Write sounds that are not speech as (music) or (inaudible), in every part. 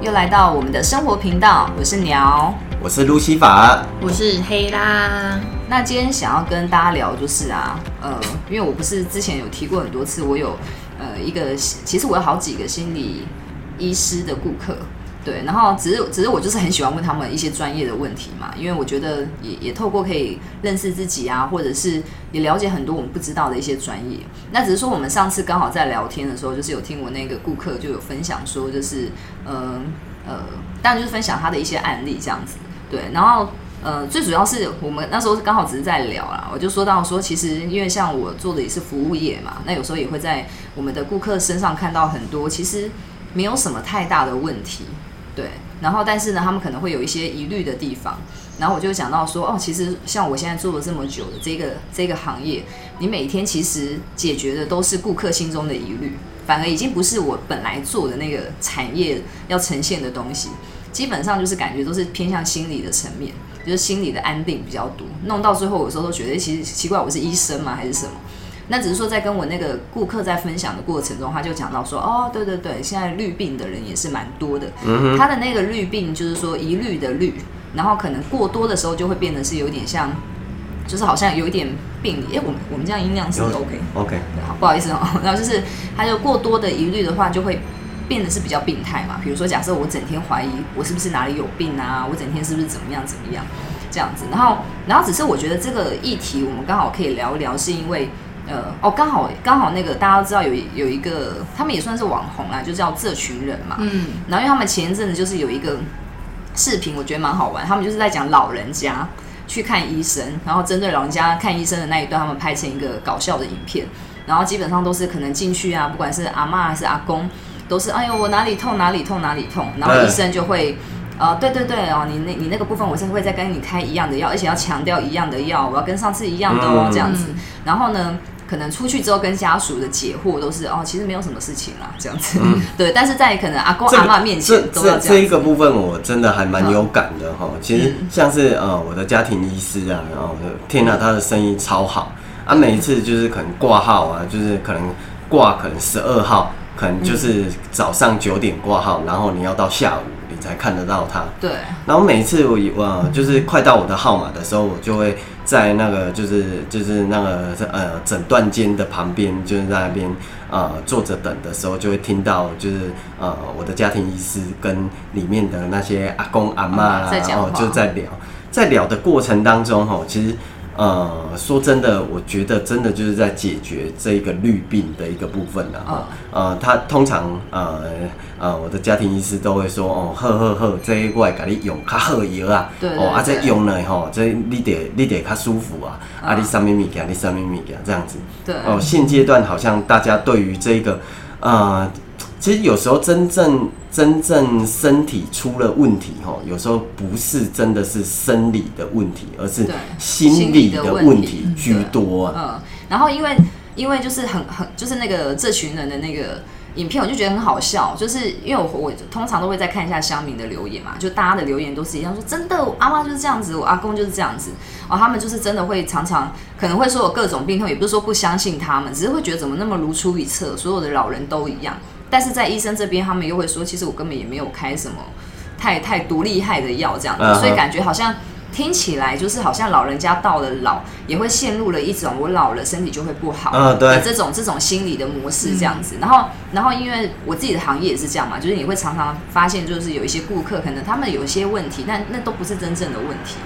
又来到我们的生活频道，我是鸟，我是路西法，我是黑啦。那今天想要跟大家聊就是啊，呃，因为我不是之前有提过很多次，我有呃一个，其实我有好几个心理医师的顾客。对，然后只是只是我就是很喜欢问他们一些专业的问题嘛，因为我觉得也也透过可以认识自己啊，或者是也了解很多我们不知道的一些专业。那只是说我们上次刚好在聊天的时候，就是有听我那个顾客就有分享说，就是呃呃，当然就是分享他的一些案例这样子。对，然后呃最主要是我们那时候刚好只是在聊啦，我就说到说，其实因为像我做的也是服务业嘛，那有时候也会在我们的顾客身上看到很多其实没有什么太大的问题。对，然后但是呢，他们可能会有一些疑虑的地方，然后我就讲到说，哦，其实像我现在做了这么久的这个这个行业，你每天其实解决的都是顾客心中的疑虑，反而已经不是我本来做的那个产业要呈现的东西，基本上就是感觉都是偏向心理的层面，就是心理的安定比较多，弄到最后有时候都觉得，其实奇怪，我是医生吗，还是什么？那只是说，在跟我那个顾客在分享的过程中，他就讲到说，哦，对对对，现在绿病的人也是蛮多的。嗯他的那个绿病就是说一律的绿，然后可能过多的时候就会变得是有点像，就是好像有一点病理。哎，我们我们这样音量是 OK OK，好，不好意思哦。然后就是他就过多的疑虑的话，就会变得是比较病态嘛。比如说，假设我整天怀疑我是不是哪里有病啊，我整天是不是怎么样怎么样这样子。然后，然后只是我觉得这个议题我们刚好可以聊一聊，是因为。呃哦，刚好刚好那个大家都知道有有一个，他们也算是网红啦，就叫这群人嘛。嗯。然后因为他们前一阵子就是有一个视频，我觉得蛮好玩。他们就是在讲老人家去看医生，然后针对老人家看医生的那一段，他们拍成一个搞笑的影片。然后基本上都是可能进去啊，不管是阿妈还是阿公，都是哎呦我哪里痛哪里痛哪里痛，然后医生就会呃对对对哦，你那你那个部分我是会再跟你开一样的药，而且要强调一样的药，我要跟上次一样的哦这样子。然后呢？可能出去之后跟家属的解惑都是哦，其实没有什么事情啦，这样子。(laughs) 对，但是在可能阿公阿妈面前都要这样。这一个部分我真的还蛮有感的哈。其实像是呃我的家庭医师啊，然后天哪，他的生意超好啊，每一次就是可能挂号啊，就是可能挂可能十二号，可能就是早上九点挂号，然后你要到下午你才看得到他。对。然后每一次我我就是快到我的号码的时候，我就会。在那个就是就是那个呃诊断间的旁边，就是在那边呃坐着等的时候，就会听到就是呃我的家庭医师跟里面的那些阿公阿妈啦，然后就在聊，在聊的过程当中吼，其实。呃，说真的，我觉得真的就是在解决这一个绿病的一个部分了啊。呃，他通常呃呃，我的家庭医师都会说哦，呵呵呵，这一块给你用较好药啊，哦，啊这用了吼，这你得你得较舒服啊，啊你上面物件，你上面物件这样子。对。哦，现阶段好像大家对于这个呃。其实有时候真正真正身体出了问题哈，有时候不是真的是生理的问题，而是心理的问题居多。嗯，然后因为因为就是很很就是那个这群人的那个影片，我就觉得很好笑，就是因为我我通常都会再看一下乡民的留言嘛，就大家的留言都是一样，说真的，我阿妈就是这样子，我阿公就是这样子，哦，他们就是真的会常常可能会说有各种病痛，也不是说不相信他们，只是会觉得怎么那么如出一辙，所有的老人都一样。但是在医生这边，他们又会说，其实我根本也没有开什么太太多厉害的药，这样子，所以感觉好像听起来就是好像老人家到了老，也会陷入了一种我老了身体就会不好，嗯，对，这种这种心理的模式这样子。然后，然后因为我自己的行业也是这样嘛，就是你会常常发现，就是有一些顾客可能他们有一些问题，但那都不是真正的问题。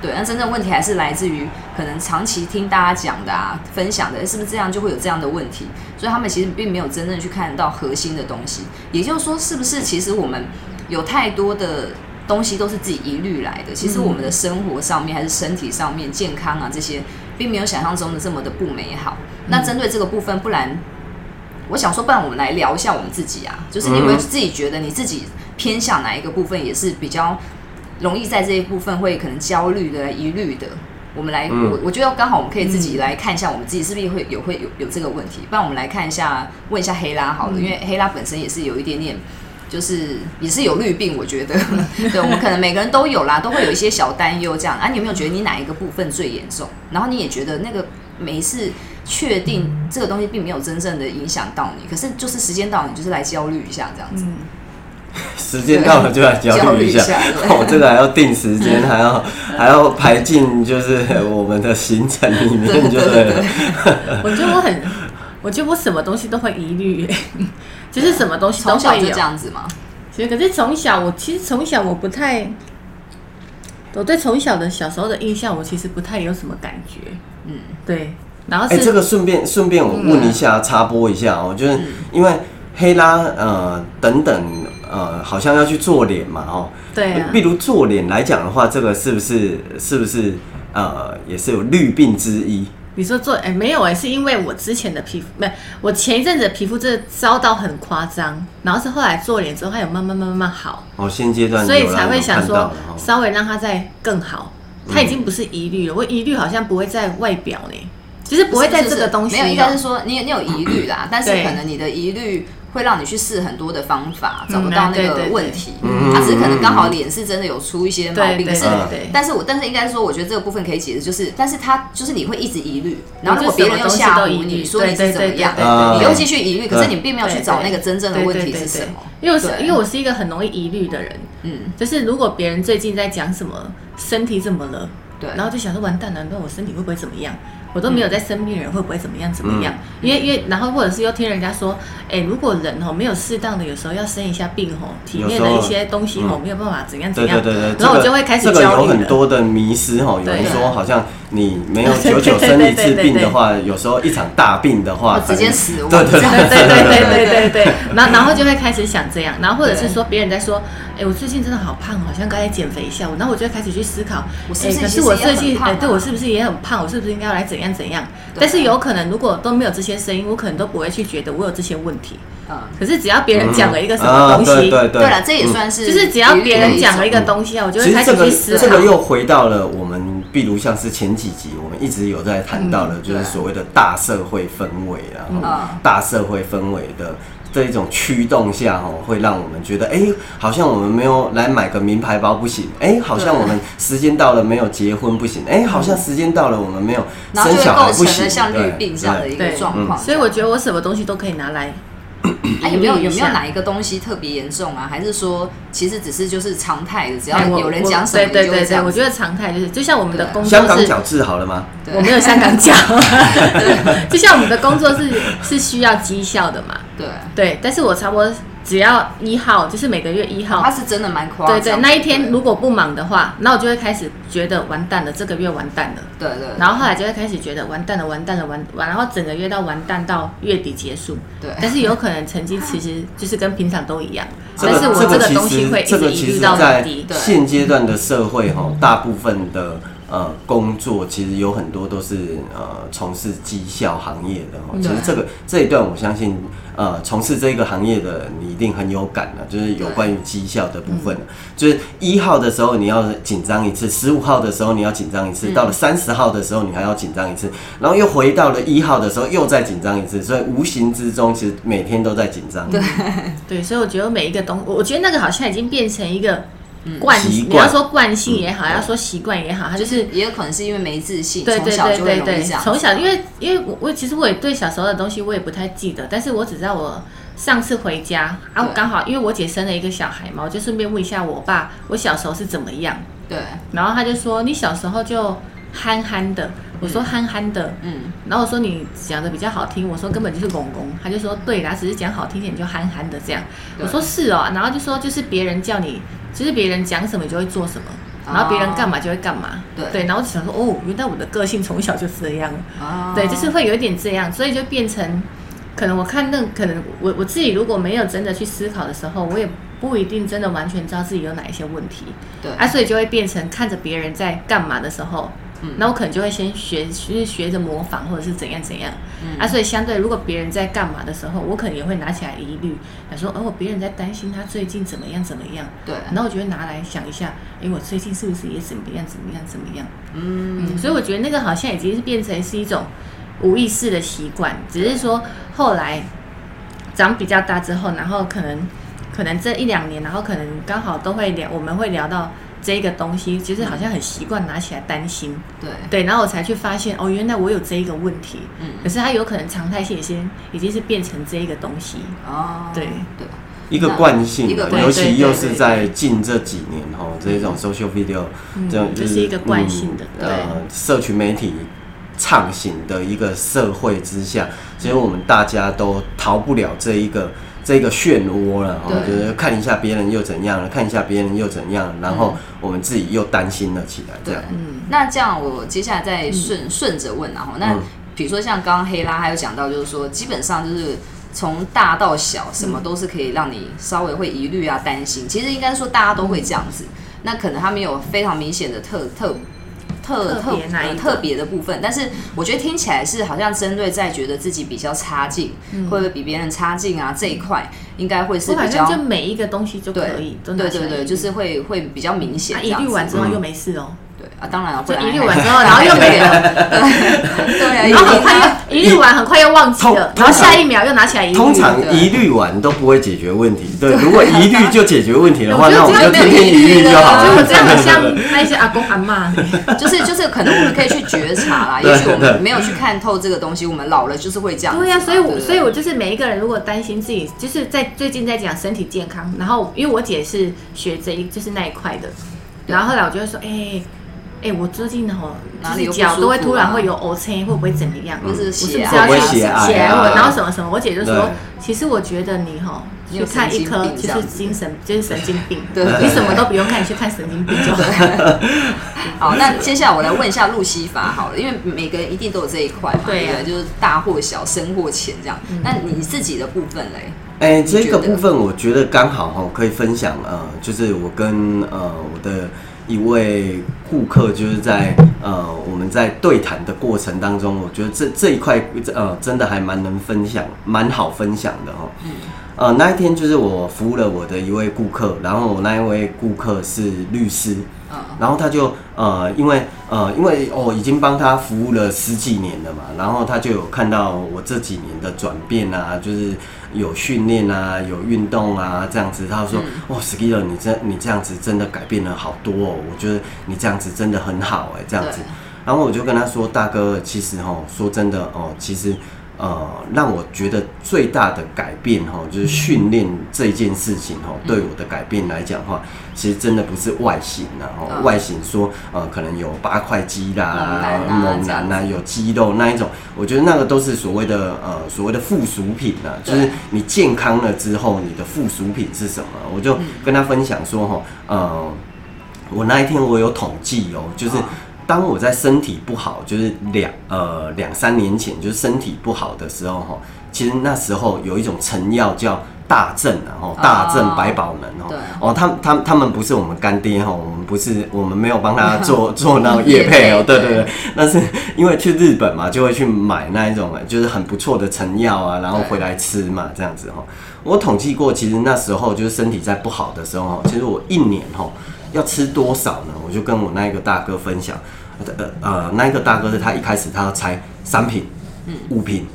对，那真正问题还是来自于可能长期听大家讲的啊，分享的，是不是这样就会有这样的问题？所以他们其实并没有真正去看到核心的东西。也就是说，是不是其实我们有太多的东西都是自己一律来的？其实我们的生活上面还是身体上面健康啊这些，并没有想象中的这么的不美好。那针对这个部分，不然我想说，不然我们来聊一下我们自己啊，就是你会自己觉得你自己偏向哪一个部分，也是比较。容易在这一部分会可能焦虑的、疑虑的，我们来，我我觉得刚好我们可以自己来看一下，我们自己是不是会有会有有这个问题。不然我们来看一下，问一下黑拉好了，因为黑拉本身也是有一点点，就是也是有绿病，我觉得，对，我们可能每个人都有啦，都会有一些小担忧这样。啊，你有没有觉得你哪一个部分最严重？然后你也觉得那个没事，确定这个东西并没有真正的影响到你，可是就是时间到，你就是来焦虑一下这样子。(laughs) 时间到了就来焦焦虑一下我，(laughs) 哦，这个还要定时间，(laughs) 还要还要排进就是我们的行程里面，就对了。我觉得我很，我觉得我什么东西都会疑虑，就是什么东西都会有从小就这。样子吗。其实可是从小我其实从小我不太，我对从小的小时候的印象，我其实不太有什么感觉。嗯，对，然后哎、是、这个顺便顺便我问一下，插播一下哦，就是因为黑拉呃等等呃，好像要去做脸嘛哦。对啊比如做脸来讲的话，这个是不是是不是呃也是有绿病之一？你说做哎、没有哎、是因为我之前的皮肤没，我前一阵子的皮肤真的糟到很夸张，然后是后来做脸之后，它有慢慢慢慢好，哦，现阶段所以才会想说稍微让它再更好。它已经不是疑虑了，我疑虑好像不会在外表呢，其实不会在这个东西哦、没有，应该是说你你有疑虑啦，但是可能你的疑虑会让你去试很多的方法，嗯找不到那个问题。嗯它只是可能刚好脸是真的有出一些毛病，可是但是我但是应该说，我觉得这个部分可以解释，就是但是他就是你会一直疑虑，然后如果别人又吓唬你说你是怎么样，你又继续疑虑，可是你并没有去找那个真正的问题是什么。因为我是因为我是一个很容易疑虑的人，嗯，就是如果别人最近在讲什么身体怎么了，对。然后就想说完蛋了，那我身体会不会怎么样？我都没有在生病，人会不会怎么样怎么样？嗯因为因为然后或者是又听人家说，哎、如果人哦没有适当的，有时候要生一下病哦，体内的一些东西哦嗯没有办法怎样怎样，对对对对，然后我就会开始这个有焦虑。很多的迷失吼，有人说好像你没有对久久生一次对对对对病的话，有时候一场大病的话，直接死亡。对对对对对对对 (laughs) 然后然后就会开始想这样，然后或者是说别人在说，哎，我最近真的好胖，好像该来减肥一下，然后我就会开始去思考，我是不是我最近，很胖啊哎，对我是不是也很胖？我是不是应该要来怎样怎样？但是有可能如果都没有这些声音，我可能都不会去觉得我有这些问题。嗯，可是只要别人讲了一个什么啊东西，对对对。了，这也算是就是只要别人讲了一个个东西啊，我就会开始去思考。这个又回到了我们，比如像是前几集我们一直有在谈到的，就是所谓的大社会氛围啊，嗯。大社会氛围的这一种驱动下哦，会让我们觉得，哎、好像我们没有来买个名牌包不行，哎、好像我们时间到了没有结婚不行，哎、好像时间到了我们没有生小孩不行，了像对绿病这样的一个对状况。所以我觉得我什么东西都可以拿来啊，(coughs) 有没有有没有哪一个东西特别严重啊？还是说其实只是就是常态的，只要有人讲什么，对对对对，你就会这样我觉得常态就是，就像我们的工作是，香港脚治好了吗？对。我没有香港脚，(laughs) (laughs) 就像我们的工作是是需要绩效的嘛，对，对，但是我差不多只要一号，就是每个月一号他，是真的蛮夸张。对对，那一天如果不忙的话，那我就会开始觉得完蛋了，这个月完蛋了。对对，然后后来就会开始觉得完蛋了，完蛋了，完完，然后整个月到完蛋到月底结束。对但是有可能成绩其实就是跟平常都一样，这个但是我这个东西实会一直这个其疑虑到实在底。对现阶段的社会哈，大部分的呃工作其实有很多都是呃从事绩效行业的哈。其实这个这一段我相信呃从事这个行业的你一定很有感的，就是有对关于绩效的部分。就是一号的时候你要紧张一次，十五号的时候你要紧张一次，到了三十号的时候你还要紧张一次，然后又回到了一号的时候又再紧张一次，所以无形之中其实每天都在紧张。对，对，所以我觉得每一个东，我我觉得那个好像已经变成一个惯，习惯。你要说惯性也好，要说习惯也好，他就是也有可能是因为没自信，对对从小就会对对对容易这样，。从小因为因为我我其实我也对小时候的东西我也不太记得，但是我只知道我上次回家啊，我刚好因为我姐生了一个小孩嘛，我就顺便问一下我爸，我小时候是怎么样，对，然后他就说你小时候就憨憨的，我说憨憨的，嗯，然后我说你讲的比较好听，我说根本就是公公，他就说对啦，只是讲好听点就憨憨的这样。我说是哦，然后就说就是别人叫你，就是别人讲什么你就会做什么，然后别人干嘛就会干嘛。对。对，然后我就想说哦，原来我的个性从小就这样，啊。对，就是会有一点这样，所以就变成可能我看那可能我我自己如果没有真的去思考的时候，我也不一定真的完全知道自己有哪一些问题。对。啊，所以就会变成看着别人在干嘛的时候，嗯。那我可能就会先学，就是学着模仿或者是怎样怎样。嗯。啊，所以相对如果别人在干嘛的时候，我可能也会拿起来疑虑，想说哦，别人在担心他最近怎么样怎么样，对，然后我就会拿来想一下，诶，我最近是不是也怎么样怎么样怎么样？嗯，嗯，所以我觉得那个好像已经是变成是一种无意识的习惯，只是说后来长比较大之后，然后可能可能这一两年，然后可能刚好都会聊，我们会聊到这个东西，其实好像很习惯拿起来担心，对，对，然后我才去发现哦，原来我有这一个问题，嗯。可是它有可能常态性已经已经是变成这一个东西，哦，对。对。一个惯性尤其又是在近这几年哈，这种 social video 嗯这种这是一个惯性的呃，社群媒体畅行的一个社会之下，其实我们大家都逃不了这一个。这个漩涡了，哈，对就是看一下别人又怎样了，看一下别人又怎样，然后我们自己又担心了起来，这对样。，嗯那这样我接下来再顺顺着问然后，那嗯比如说像刚刚黑拉还有讲到，就是说基本上就是从大到小，什么都是可以让你稍微会疑虑啊、担心。其实应该说大家都会这样子，那可能他没有非常明显的特特。特特别哪一个？呃特别的部分，但是我觉得听起来是好像针对在觉得自己比较差劲，会不会比别人差劲啊这一块，应该会是比较正就每一个东西就可以，对对对就是会会比较明显啊，一这样子。虑完之后嗯。又没事哦，对啊，当然了，不然就一虑还完之后，然后又没了，(laughs) 对啊，然后很快又一律完，很快又忘记了，然后下一秒又拿起来一虑。通常对疑虑完都不会解决问题，(laughs) 对，如果一律就解决问题的话，我觉得那我们就天天疑虑就好我觉得我了。这样 (laughs) 很像那一些阿公阿妈，就是就是可能我们可以去觉察啦，对也许我对们没有去看透这个东西，我们老了就是会这样。对呀、所以我所以我就是每一个人如果担心自己，就是在最近在讲身体健康，然后因为我姐是学这一就是那一块的，然后后来我就会说，哎、哎、我最近吼，就是哪里有都会突然会有 O C，会不会怎么样？或是我是不血啊？是要去会不会血癌啊？血癌我然后什么什么？我姐就说，其实我觉得你吼你有去看一科就是精神就是神经病，对。对你什么都不用看，你去看神经病就好。(laughs) 好，那接下来我来问一下路西法好了，因为每个人一定都有这一块嘛，对啊。就是大或小，深或浅这样。那你自己的部分嘞？哎、这个部分我觉得刚好哈，可以分享呃，就是我跟呃我的一位顾客，就是在呃我们在对谈的过程当中，我觉得这这一块呃真的还蛮能分享，蛮好分享的哈。呃，那一天就是我服务了我的一位顾客，然后我那一位顾客是律师，嗯，然后他就呃，因为呃，因为我、已经帮他服务了十几年了嘛，然后他就有看到我这几年的转变啊，就是有训练啊，有运动啊，这样子。他就说：“嗯哇 s k i l 你这你这样子真的改变了好多哦，我觉得你这样子真的很好哎、这样子。”然后我就跟他说：“大哥，其实哦，说真的哦，其实。”呃，让我觉得最大的改变哈，就是训练这件事情哈，嗯。对我的改变来讲的话，其实真的不是外形然后嗯。外形说呃可能有八块肌啦、猛男啊有肌肉那一种，我觉得那个都是所谓的呃所谓的附属品啊，就是你健康了之后，你的附属品是什么？我就跟他分享说哈，呃，我那一天我有统计哦，就是嗯当我在身体不好，就是两呃两三年前，就是身体不好的时候哈，其实那时候有一种成药叫大正啊，吼大正百宝门哦，哦，他他他们不是我们干爹哈，我们不是我们没有帮他做 (laughs) 做那个叶配哦，对对对，但是因为去日本嘛，就会去买那一种就是很不错的成药啊，然后回来吃嘛，这样子哈。我统计过，其实那时候就是身体在不好的时候哈，其实我一年哈要吃多少呢？我就跟我那一个大哥分享，呃呃，那一个大哥是他一开始他要猜三瓶、五瓶、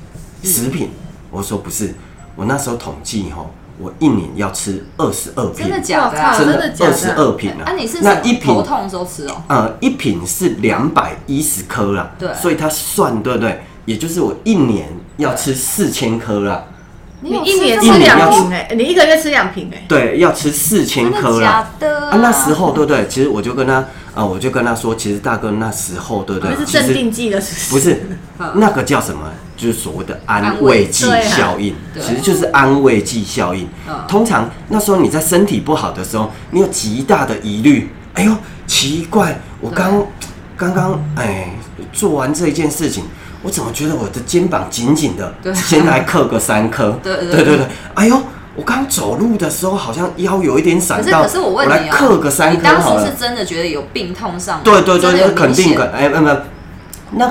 十瓶，我说不是，我那时候统计哈，我一年要吃二十二瓶真，的假的啊？真真的假二十二瓶啊！啊，你是那一瓶痛的时候吃哦？呃，一瓶是两百一十颗啦，对所以他算对不对？也就是我一年要吃四千颗啦，有你一年这么吃两瓶哎，你一个月吃两瓶哎，对，要吃四千真颗啦。的假的啊，那时候对不对？其实我就跟他，呃，我就跟他说，其实大哥那时候对不对那？是镇定剂的是不是 (laughs) 嗯那个叫什么？就是所谓的安安慰慰剂效应，对其实就是安慰剂效应嗯。通常那时候你在身体不好的时候，你有极大的疑虑。哎呦，奇怪，我刚刚刚哎做完这一件事情，我怎么觉得我的肩膀紧紧的？先来 (laughs) 刻个三颗。对对对。哎呦，我刚走路的时候好像腰有一点可闪到，是可是我问来你刻个三颗好了时是。真的觉得有病痛上吗？对对对，那肯定的。哎，那个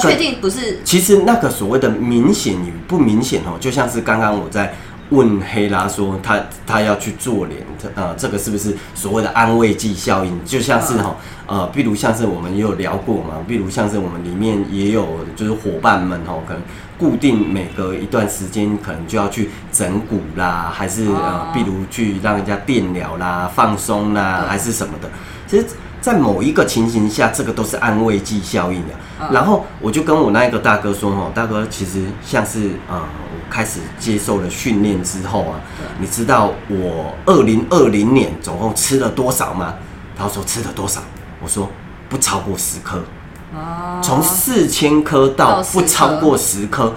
确定不是其实那个所谓的明显与不明显哦，就像是刚刚我在问黑拉说他他要去做脸，呃，这个是不是所谓的安慰剂效应？就像是哈呃，比如像是我们也有聊过嘛，比如像是我们里面也有就是伙伴们哦，可能固定每隔一段时间可能就要去整骨啦，还是呃哦，比如去让人家电疗啦、放松啦，还是什么的，其实。在某一个情形下，这个都是安慰剂效应的。嗯然后我就跟我那一个大哥说：“哦，大哥，其实像是呃，我开始接受了训练之后啊，你知道我二零二零年总共吃了多少吗？他说吃了多少？我说不超过十颗，哦从四千颗到到10不超过十颗，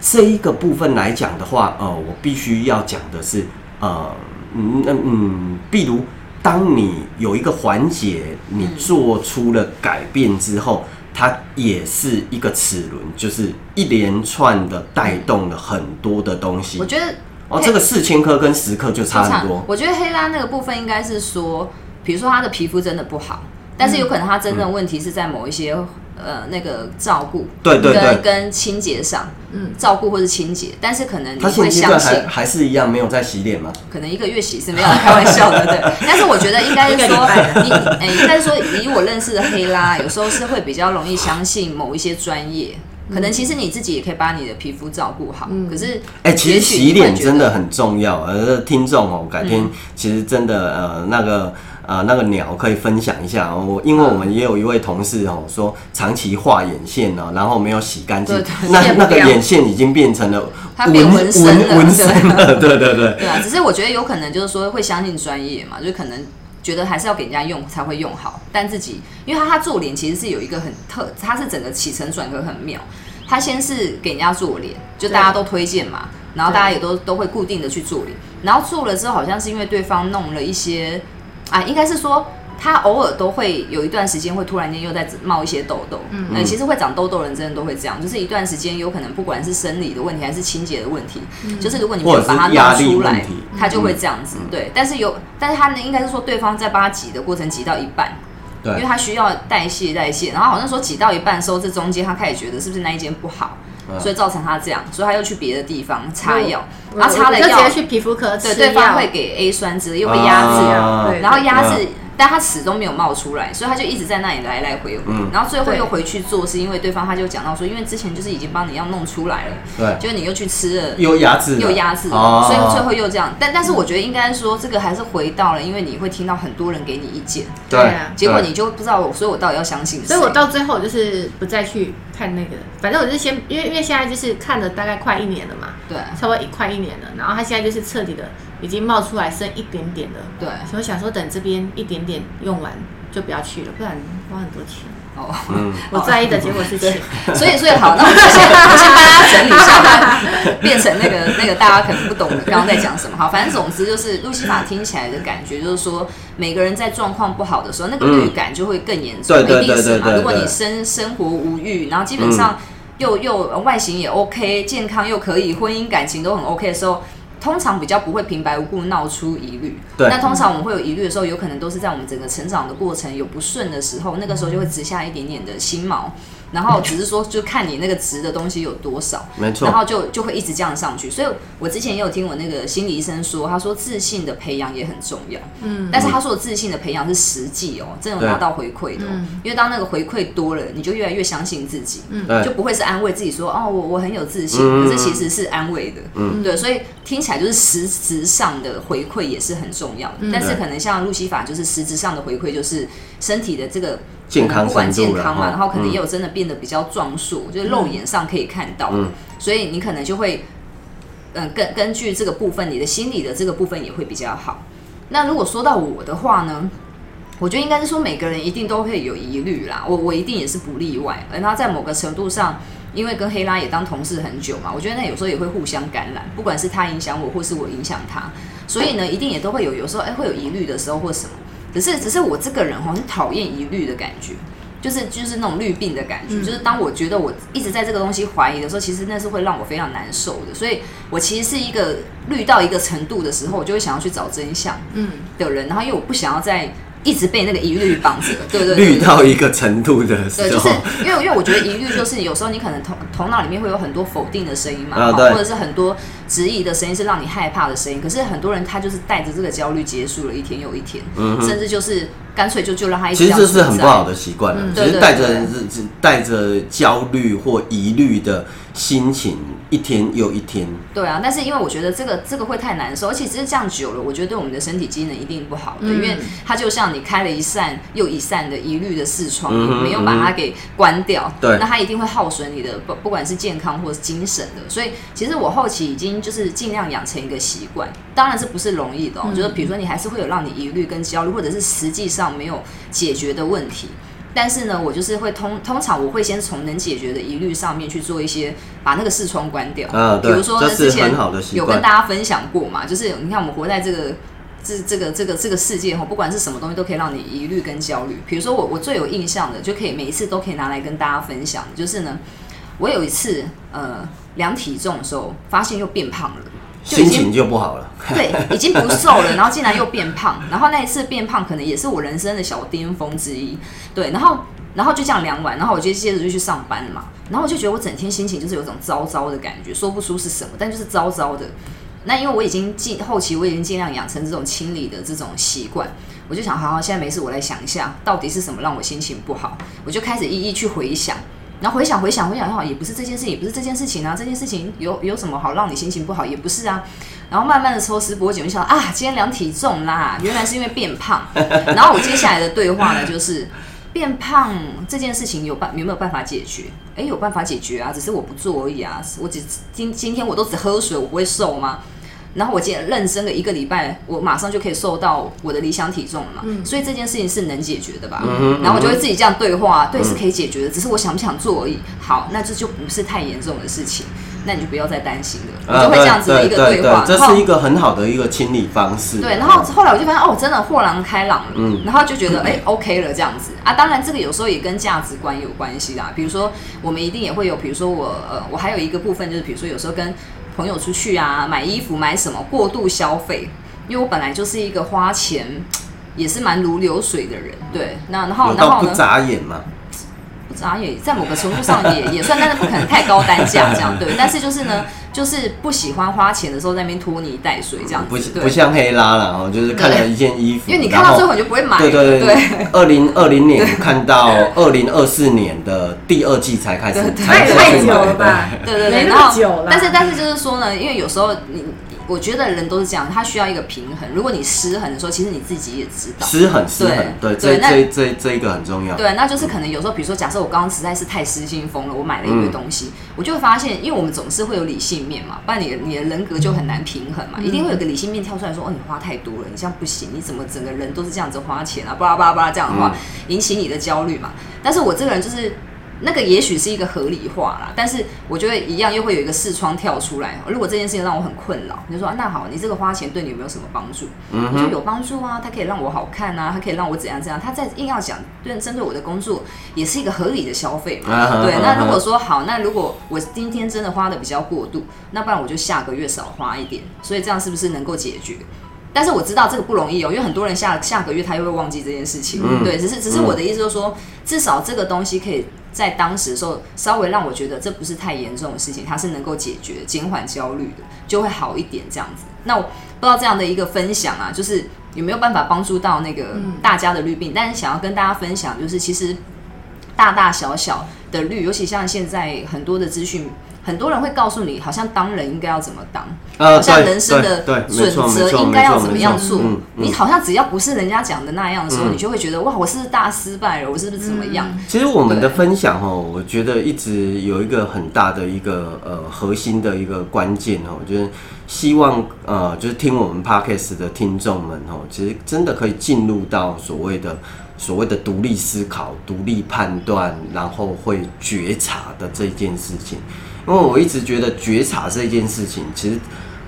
这一个部分来讲的话，呃，我必须要讲的是，呃，嗯嗯嗯，比如当你有一个环节你做出了改变之后，它也是一个齿轮，就是一连串的带动了很多的东西我。觉得哦，这个四千颗跟十颗就差很多。我觉得黑拉那个部分应该是说，比如说他的皮肤真的不好，但是有可能他真正问题是在某一些、呃那个照顾，对对对跟跟清洁上，嗯，照顾或是清洁，但是可能你他会相信，还是一样没有在洗脸吗？可能一个月洗是没有开玩笑的，对。(laughs) 但是我觉得应该是说你哎、应该是说以我认识的黑拉，有时候是会比较容易相信某一些专业。可能其实你自己也可以把你的皮肤照顾好，可是哎、其实洗脸真的很重要。呃，听众哦，改天嗯其实真的呃那个呃那个鸟可以分享一下哦。我因为我们也有一位同事哦说长期画眼线呢、然后没有洗干净那那个眼线已经变成了它变纹身了纹纹身了。对对对。对啊，只是我觉得有可能就是说会相信专业嘛，就可能觉得还是要给人家用才会用好，但自己因为他他做脸其实是有一个很特，他是整个起承转合很妙。他先是给人家做脸，就大家都推荐嘛，然后大家也都都会固定的去做脸，然后做了之后好像是因为对方弄了一些，啊，应该是说。他偶尔都会有一段时间会突然间又在冒一些痘痘，嗯，呃，其实会长痘痘的人真的都会这样，就是一段时间有可能不管是生理的问题还是清洁的问题，就是如果你没有把它压力弄出来问题，他就会这样子，对。但是有，但是他呢，应该是说对方在帮他挤的过程挤到一半，因为，他需要代谢代谢，然后好像说挤到一半的时候，这中间他开始觉得是不是那一间不好，嗯所以造成他这样，所以他又去别的地方擦药，我然后擦了我就直药接，去皮肤科吃对，对方会给 A 酸之类，又会压制然后压制，但他始终没有冒出来，所以他就一直在那里来来回回，嗯。然后最后又回去做，是因为对方他就讲到说，因为之前就是已经帮你要弄出来了，对，就是你又去吃了。又压制了，又压制了，哦。所以最后又这样。但但是我觉得应该说，这个还是回到了，因为你会听到很多人给你意见，对。啊。结果你就不知道我，所以我到底要相信谁？所以我到最后就是不再去看那个，反正我就先，因为因为现在就是看了大概快一年了嘛，对。差不多一快一年了，然后他现在就是彻底的已经冒出来剩一点点了，对所以我想说等这边一点点用完就不要去了，不然花很多钱。哦，嗯，(laughs) 我在意的结果是钱，所以所以好，那我们就先我先帮大家整理一下吧，变成那个那个大家可能不懂刚刚在讲什么。好，反正总之就是路西法听起来的感觉就是说，每个人在状况不好的时候，那个预感就会更严重，对对一定是嘛。对对对如果你生生活无欲，然后基本上又又外形也 OK，健康又可以，婚姻感情都很 OK 的时候。通常比较不会平白无故闹出疑虑，对。那通常我们会有疑虑的时候，有可能都是在我们整个成长的过程有不顺的时候，那个时候就会植下一点点的心毛，然后只是说就看你那个值的东西有多少，没错。然后就就会一直这样上去。所以我之前也有听我那个心理医生说，他说自信的培养也很重要，嗯，但是他说的自信的培养是实际哦，真的有拿到回馈的、哦，因为当那个回馈多了，你就越来越相信自己，嗯，就不会是安慰自己说哦我我很有自信，嗯。可是其实是安慰的，嗯，对，所以听起来就是实质上的回馈也是很重要的，但是可能像路西法就是实质上的回馈就是身体的这个。健康不管健康嘛，然后可能嗯也有真的变得比较壮硕，就是肉眼上可以看到所以你可能就会，嗯、根根据这个部分，你的心理的这个部分也会比较好。那如果说到我的话呢，我觉得应该是说每个人一定都会有疑虑啦，我我一定也是不例外。而他在某个程度上，因为跟黑拉也当同事很久嘛，我觉得那有时候也会互相感染，不管是他影响我，或是我影响他，所以呢，一定也都会有有时候哎、会有疑虑的时候或什么。只是只是我这个人哈，很讨厌疑虑的感觉。就是就是那种绿病的感觉，就是当我觉得我一直在这个东西怀疑的时候，其实那是会让我非常难受的。所以我其实是一个绿到一个程度的时候，我就会想要去找真相嗯，的人，然后因为我不想要再一直被那个疑虑绑着，对对对绿到一个程度的时对，就是，因为因为我觉得疑虑就是有时候你可能头头脑里面会有很多否定的声音嘛，啊对。或者是很多质疑的声音是让你害怕的声音。可是很多人他就是带着这个焦虑结束了一天又一天，嗯甚至就是干脆就就让他一直其实这是很不好的习惯了，嗯只是对对带着带着焦虑或疑虑的心情，一天又一天。对啊，但是因为我觉得这个这个会太难受，而且只是这样久了，我觉得对我们的身体机能一定不好的，嗯。因为它就像你开了一扇又一扇的疑虑的视窗，嗯你没有把它给关掉，对。那它一定会耗损你的不不管是健康或是精神的。所以其实我后期已经就是尽量养成一个习惯，当然是不是容易的、哦，嗯就是比如说你还是会有让你疑虑跟焦虑，或者是实际上没有解决的问题。但是呢，我就是会通通常我会先从能解决的疑虑上面去做一些，把那个视窗关掉。啊对比如说呢这是之前很好的习有跟大家分享过嘛，就是你看我们活在这个这这个这个这个世界哈，不管是什么东西都可以让你疑虑跟焦虑。比如说我我最有印象的，就可以每一次都可以拿来跟大家分享，就是呢，我有一次呃量体重的时候，发现又变胖了。就心情就不好了。对，已经不瘦了，然后竟然又变胖，然后那一次变胖可能也是我人生的小巅峰之一。对，然后然后就这样量完，然后我就接着就去上班了嘛，然后我就觉得我整天心情就是有种糟糟的感觉，说不出是什么，但就是糟糟的。那因为我已经尽后期我已经尽量养成这种清理的这种习惯，我就想，好好，现在没事，我来想一下，到底是什么让我心情不好，我就开始一一去回想。然后回想回想回想，好也不是这件事，也不是这件事情啊，这件事情有有什么好让你心情不好，也不是啊。然后慢慢的抽丝剥茧，我就想啊，今天量体重啦，原来是因为变胖。(laughs) 然后我接下来的对话呢，就是变胖这件事情有办有没有办法解决？诶，有办法解决啊，只是我不做而已啊。我只今今天我都只喝水，我不会瘦吗？然后我今天认真的一个礼拜，我马上就可以瘦到我的理想体重了嘛。所以这件事情是能解决的吧？嗯然后我就会自己这样对话，对，是可以解决的，只是我想不想做而已。好，那这就不是太严重的事情，那你就不要再担心了。我啊就会这样子的一个对话，这是一个很好的一个清理方式。对，然后后来我就发现哦，真的豁然开朗了，嗯然后就觉得哎、OK 了这样子啊。当然这个有时候也跟价值观有关系啦，比如说我们一定也会有，比如说我呃，我还有一个部分就是，比如说有时候跟朋友出去啊，买衣服买什么过度消费，因为我本来就是一个花钱也是蛮如流水的人，对，那然后然后呢？眨眼嘛？不眨眼，在某个程度上也也算，但是不可能太高单价这样，对。但是就是呢，就是不喜欢花钱的时候在那边拖泥带水这样不子，不不像黑拉了哦，就是看了一件衣服，因为你看到最后你就不会买，对对对对，二零二零年看到 (laughs) 二零二四年的第二季才开始太太久了吧？对对对，没然后。但是但是就是说呢，因为有时候你，我觉得人都是这样，他需要一个平衡。如果你失衡的时候，其实你自己也知道。失衡失衡，对，这对那这这这一个很重要。对，那就是可能有时候，比如说，假设我刚刚实在是太失心疯了，我买了一堆东西，我就会发现，因为我们总是会有理性面嘛，不然你的你的人格就很难平衡嘛，一定会有个理性面跳出来说，哦，你花太多了，你这样不行，你怎么整个人都是这样子花钱啊，巴拉巴拉巴拉这样的话，引起你的焦虑嘛。但是我这个人就是。那个也许是一个合理化啦，但是我觉得一样又会有一个视窗跳出来。如果这件事情让我很困扰，你就说、啊那好，你这个花钱对你有没有什么帮助？我说有帮助啊，它可以让我好看啊，它可以让我怎样怎样。他在硬要讲对针对我的工作也是一个合理的消费嘛。对，啊啊啊那如果说好，那如果我今天真的花的比较过度，那不然我就下个月少花一点，所以这样是不是能够解决？但是我知道这个不容易哦，因为很多人下下个月他又会忘记这件事情。嗯对，只是只是我的意思就是说，至少这个东西可以在当时的时候稍微让我觉得这不是太严重的事情，它是能够解决、减缓焦虑的，就会好一点这样子。那我不知道这样的一个分享啊，就是有没有办法帮助到那个大家的绿病？但是想要跟大家分享，就是其实大大小小的绿，尤其像现在很多的资讯。很多人会告诉你，好像当人应该要怎么当，呃好像人生的准则应该要怎么样做你好像只要不是人家讲的那样的时候，嗯你就会觉得哇，我是大失败了？我是不是怎么样？其实我们的分享哦，我觉得一直有一个很大的一个呃核心的一个关键哦，就是希望呃就是听我们 podcast 的听众们哦，其实真的可以进入到所谓的所谓的独立思考、独立判断，然后会觉察的这件事情。因为我一直觉得觉察这件事情，其实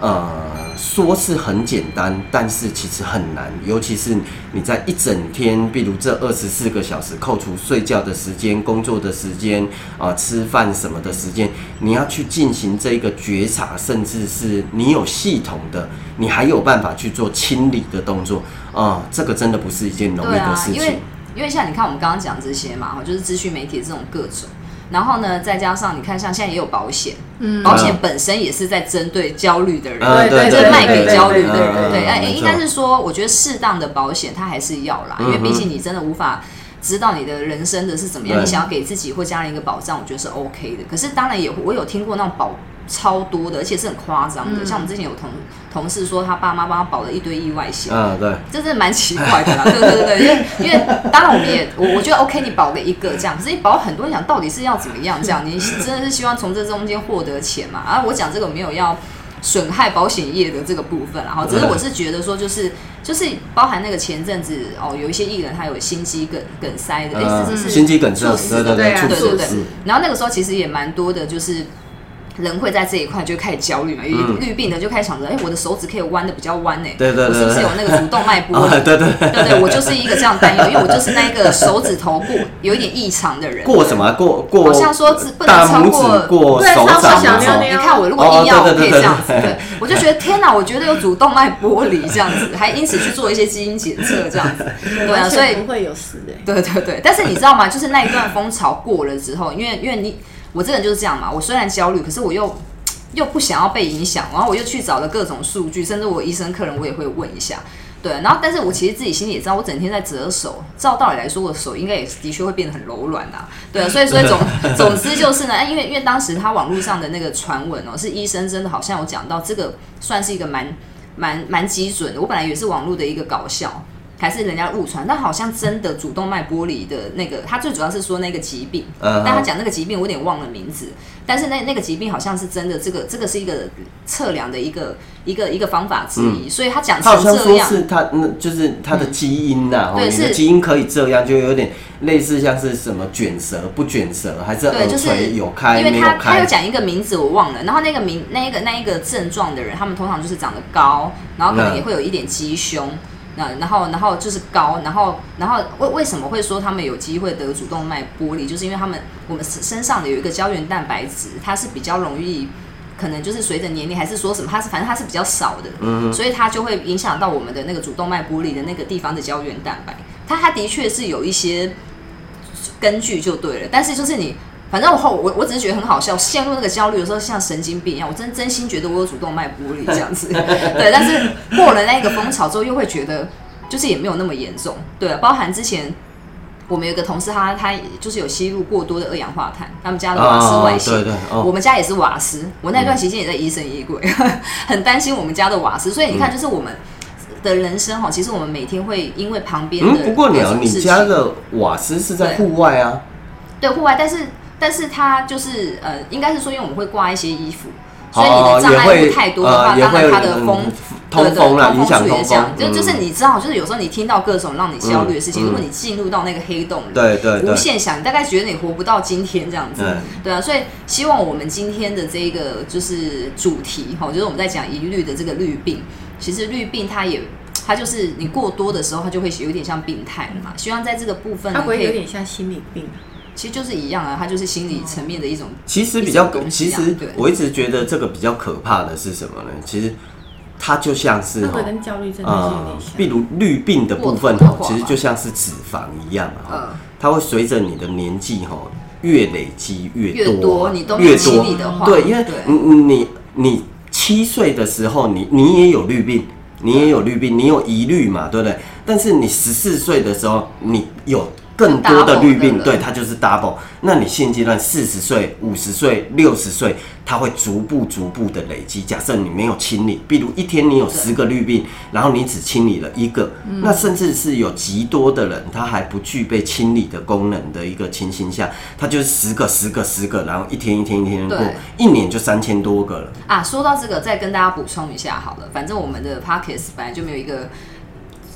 呃说是很简单，但是其实很难，尤其是你在一整天，比如这二十四个小时，扣除睡觉的时间、工作的时间啊、吃饭什么的时间，你要去进行这个觉察，甚至是你有系统的，你还有办法去做清理的动作啊、这个真的不是一件容易，的事情因为。因为像你看我们刚刚讲这些嘛，就是资讯媒体这种各种。然后呢，再加上你看，像现在也有保险，嗯保险本身也是在针对焦虑的人，对对就是卖给焦虑的人。对，哎，应该是说，我觉得适当的保险它还是要啦，因为毕竟你真的无法。知道你的人生的是怎么样，你想要给自己或家人一个保障，我觉得是 OK 的。可是当然也我有听过那种保超多的，而且是很夸张的，嗯像我们之前有同同事说他爸妈帮他保了一堆意外险，嗯，对，这真的蛮奇怪的啦，(laughs) 对对对对，因为因为当然我们也我我觉得 OK，你保了一个这样，可是你保很多，你想到底是要怎么样这样？你真的是希望从这中间获得钱嘛？啊，我讲这个没有要损害保险业的这个部分，然后只是我是觉得说就是就是包含那个前阵子哦，有一些艺人他有心肌梗梗塞的，哎、嗯这是心肌梗塞猝，死的对对对啊对对对然后那个时候其实也蛮多的，就是人会在这一块就开始焦虑嘛，因为嗯绿病的就开始想着，哎、我的手指可以弯的比较弯呢、对对对我是不是有那个主动脉剥离？(laughs) 啊，对对对，对对，我就是一个这样担忧，因为我就是那个手指头过有一点异常的人。过什么啊？过过，好像说只不能超过指过手掌那种小妞妞你看我如果硬要，我可以这样子，对我就觉得天哪，我觉得有主动脉剥离这样子，还因此去做一些基因检测这样子，(laughs) 对啊，所以不会有事的。对对对，但是你知道吗？就是那一段风潮过了之后，因为因为你我这个人就是这样嘛，我虽然焦虑，可是我又 (tsk) 又不想要被影响，然后我又去找了各种数据，甚至我医生客人我也会问一下。对，然后但是我其实自己心里也知道，我整天在折手，照道理来说，我的手应该也的确会变得很柔软啊。对啊，所以所以 (laughs) 总总之就是呢，哎，因为因为当时他网络上的那个传闻哦，是医生真的好像有讲到这个算是一个蛮蛮蛮基准的。我本来也是网络的一个搞笑，还是人家误传，但好像真的主动脉剥离的那个，他最主要是说那个疾病，嗯但他讲那个疾病我有点忘了名字，但是那那个疾病好像是真的，这个这个是一个测量的一个一个一个方法之一，所以他讲他好像说成这样，是他那就是他的基因呐、哦，对是。基因可以这样，就有点类似像是什么卷舌不卷舌，还是对，耳就是垂有开因为没有开。他他有？讲一个名字我忘了，然后那个名那一个那一个症状的人，他们通常就是长得高，然后可能嗯也会有一点鸡胸。那然后然后就是高，然后然后为为什么会说他们有机会得主动脉剥离？就是因为他们我们身上的有一个胶原蛋白质，它是比较容易，可能就是随着年龄还是说什么，它是反正它是比较少的，嗯所以它就会影响到我们的那个主动脉剥离的那个地方的胶原蛋白。它它的确是有一些根据就对了，但是就是你。反正我后我我只是觉得很好笑，陷入那个焦虑的时候像神经病一样，我真真心觉得我有主动脉剥离这样子，(laughs) 对。但是过了那个风潮之后，又会觉得就是也没有那么严重，对。包含之前我们有个同事他，他就是有吸入过多的二氧化碳，他们家的瓦斯外泄，对对哦我们家也是瓦斯，我那段期间也在疑神疑鬼，(laughs) 很担心我们家的瓦斯，所以你看，就是我们的人生哈，其实我们每天会因为旁边的嗯，不过你啊，你家的瓦斯是在户外啊，对户外，但是但是它就是呃，应该是说，因为我们会挂一些衣服，所以你哦的障碍物太多的话，呃当然会它的风嗯通风啦，对对影响也这样风，，就就是嗯你知道，就是有时候你听到各种让你焦虑的事情，嗯如果你进入到那个黑洞里，对对对无限想，你大概觉得你活不到今天这样子嗯，对啊，所以希望我们今天的这个就是主题哈，就是我们在讲疑虑的这个绿病，其实绿病它也。它就是你过多的时候，它就会有点像病态了嘛。希望在这个部分它会有点像心理病啊？其实就是一样啊，它就是心理层面的一种其实比较其实我一直觉得这个比较可怕的是什么呢？其实它就像是哈会不会跟焦虑症那是有呃点，像？比如绿病的部分哈，其实就像是脂肪一样啊哈嗯，它会随着你的年纪哈越累积越越多你都越多对，因为你你你七岁的时候，你你也有绿病，你也有绿病，你有疑虑嘛，对不对？但是你十四岁的时候，你有更多的绿病，对，它就是 double。那你现阶段四十岁、五十岁、六十岁，它会逐步逐步的累积。假设你没有清理，比如一天你有十个绿病，然后你只清理了一个，嗯那甚至是有极多的人，他还不具备清理的功能的一个情形下，他就是十个、十个、十个，然后一天一天一天过，一年就三千多个了。啊，说到这个，再跟大家补充一下好了。反正我们的 podcast 本来就没有一个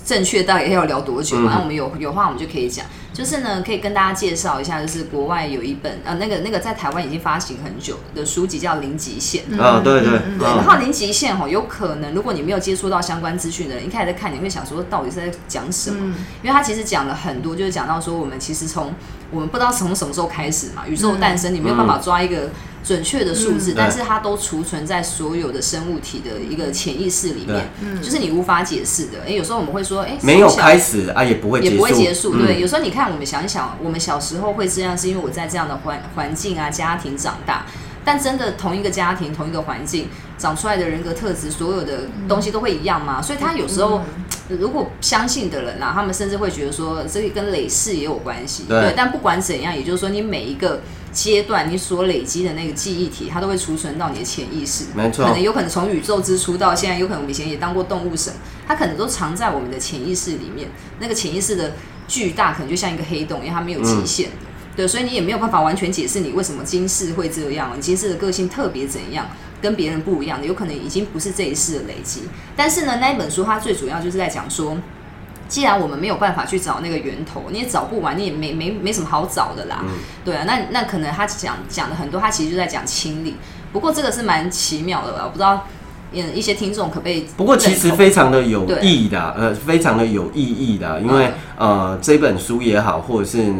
正确到底要聊多久嘛，嗯那、我们有有话我们就可以讲。就是呢，可以跟大家介绍一下，就是国外有一本呃，那个那个在台湾已经发行很久的书籍叫《零极限》。啊，对对嗯对，嗯然后零极限吼，有可能如果你没有接触到相关资讯的人，一开始在看，你会想说到底是在讲什么？嗯因为他其实讲了很多，就是讲到说我们其实从我们不知道从什么时候开始嘛，宇宙诞生，你没有办法抓一个准确的数字，嗯但是它都储存在所有的生物体的一个潜意识里面，就是你无法解释的。哎、有时候我们会说，哎、没有开始啊，也不会结束，也不会结束。嗯对，有时候你看，我们想一想，我们小时候会这样，是因为我在这样的环环境啊、家庭长大。但真的同一个家庭、同一个环境长出来的人格特质，所有的东西都会一样吗？所以他有时候，如果相信的人啊，他们甚至会觉得说，这个跟累世也有关系。对但不管怎样，也就是说，你每一个阶段你所累积的那个记忆体，它都会储存到你的潜意识。没错可能有可能从宇宙之初到现在，有可能我们以前也当过动物神，它可能都藏在我们的潜意识里面。那个潜意识的巨大，可能就像一个黑洞，因为它没有极限的。对，所以你也没有办法完全解释你为什么今世会这样，你今世的个性特别怎样，跟别人不一样的，有可能已经不是这一世的累积。但是呢，那一本书它最主要就是在讲说。既然我们没有办法去找那个源头，你也找不完，你也没没没什么好找的啦。对啊，那那可能他讲讲的很多，他其实就在讲清理。不过这个是蛮奇妙的吧？我不知道，嗯，一些听众可不可以？不过其实非常的有意义的，呃，非常的有意义的，因为、呃这本书也好，或者是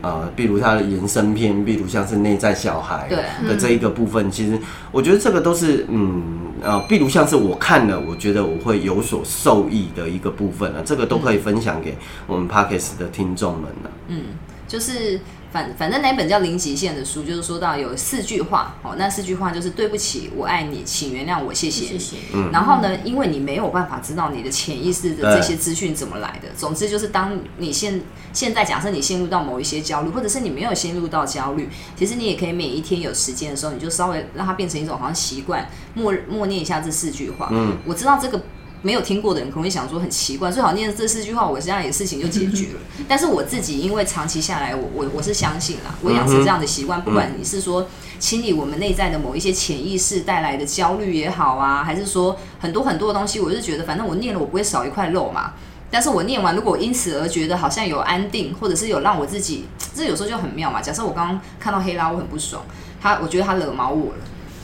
呃，比如它的延伸篇，比如像是内在小孩的这一个部分，其实我觉得这个都是嗯呃，比如像是我看了，我觉得我会有所受益的一个部分啊，这个都可以分享给我们 Parkes 的听众们嗯、就是反反正那本叫零极限的书，就是说到有四句话，哦，那四句话就是对不起，我爱你，请原谅我，谢谢你。谢谢。然后呢，因为你没有办法知道你的潜意识的这些资讯怎么来的。总之就是，当你现现在假设你陷入到某一些焦虑，或者是你没有陷入到焦虑，其实你也可以每一天有时间的时候，你就稍微让它变成一种好像习惯，默默念一下这四句话。嗯，我知道这个。没有听过的人可能会想说很奇怪，最好念这四句话，我这样也事情就解决了。(laughs) 但是我自己因为长期下来，我我我是相信啦，我养成这样的习惯，不管你是说清理我们内在的某一些潜意识带来的焦虑也好啊，还是说很多很多的东西，我是觉得反正我念了，我不会少一块肉嘛。但是我念完，如果我因此而觉得好像有安定，或者是有让我自己，这有时候就很妙嘛。假设我刚刚看到黑拉，我很不爽，他我觉得他惹毛我了。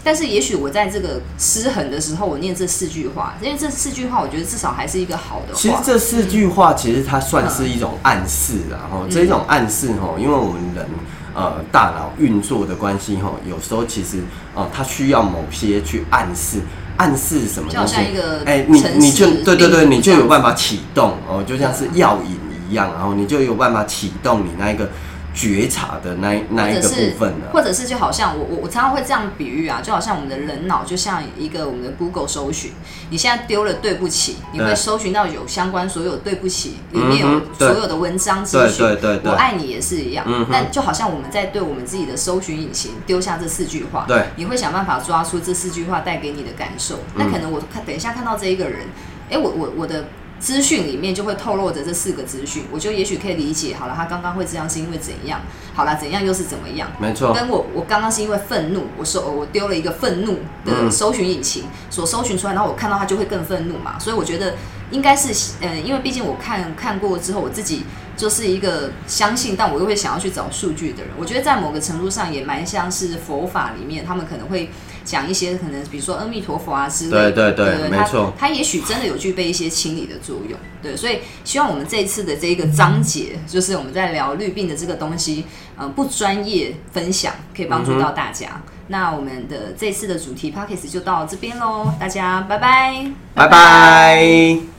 但是也许我在这个失衡的时候，我念这四句话，因为这四句话，我觉得至少还是一个好的话。其实这四句话，其实它算是一种暗示啊，然后这种暗示哈，因为我们人呃大脑运作的关系哈，有时候其实哦，它需要某些去暗示。暗示什么东西像一个？哎、你你就对对对，你就有办法启动哦，就像是药引一样，然后你就有办法启动你那一个觉察的那一那一个或者是部分呢。或者是就好像我我我常常会这样比喻啊，就好像我们的人脑就像一个我们的 Google 搜寻，你现在丢了对不起，你会搜寻到有相关所有对不起里面有所有的文章资对讯，对对对我爱你也是一样嗯哼，但就好像我们在对我们自己的搜寻引擎丢下这四句话，对你会想办法抓出这四句话带给你的感受。那可能我看等一下看到这一个人，哎、我我我的。资讯里面就会透露着这四个资讯，我就也许可以理解好了，他刚刚会这样是因为怎样？好了，怎样又是怎么样？没错，跟我我刚刚是因为愤怒，我说我丢了一个愤怒的嗯搜寻引擎、所搜寻出来，然后我看到他就会更愤怒嘛，所以我觉得应该是呃，因为毕竟我看看过之后，我自己就是一个相信，但我又会想要去找数据的人。我觉得在某个程度上也蛮像是佛法里面，他们可能会讲一些可能比如说阿弥陀佛啊之类的，对对对没错。它也许真的有具备一些清理的作用，对，所以希望我们这一次的这一个章节，就是我们在聊绿病的这个东西，呃，不专业分享，可以帮助到大家。那我们的这次的主题 p o c k e t 就到这边喽，大家拜拜，拜拜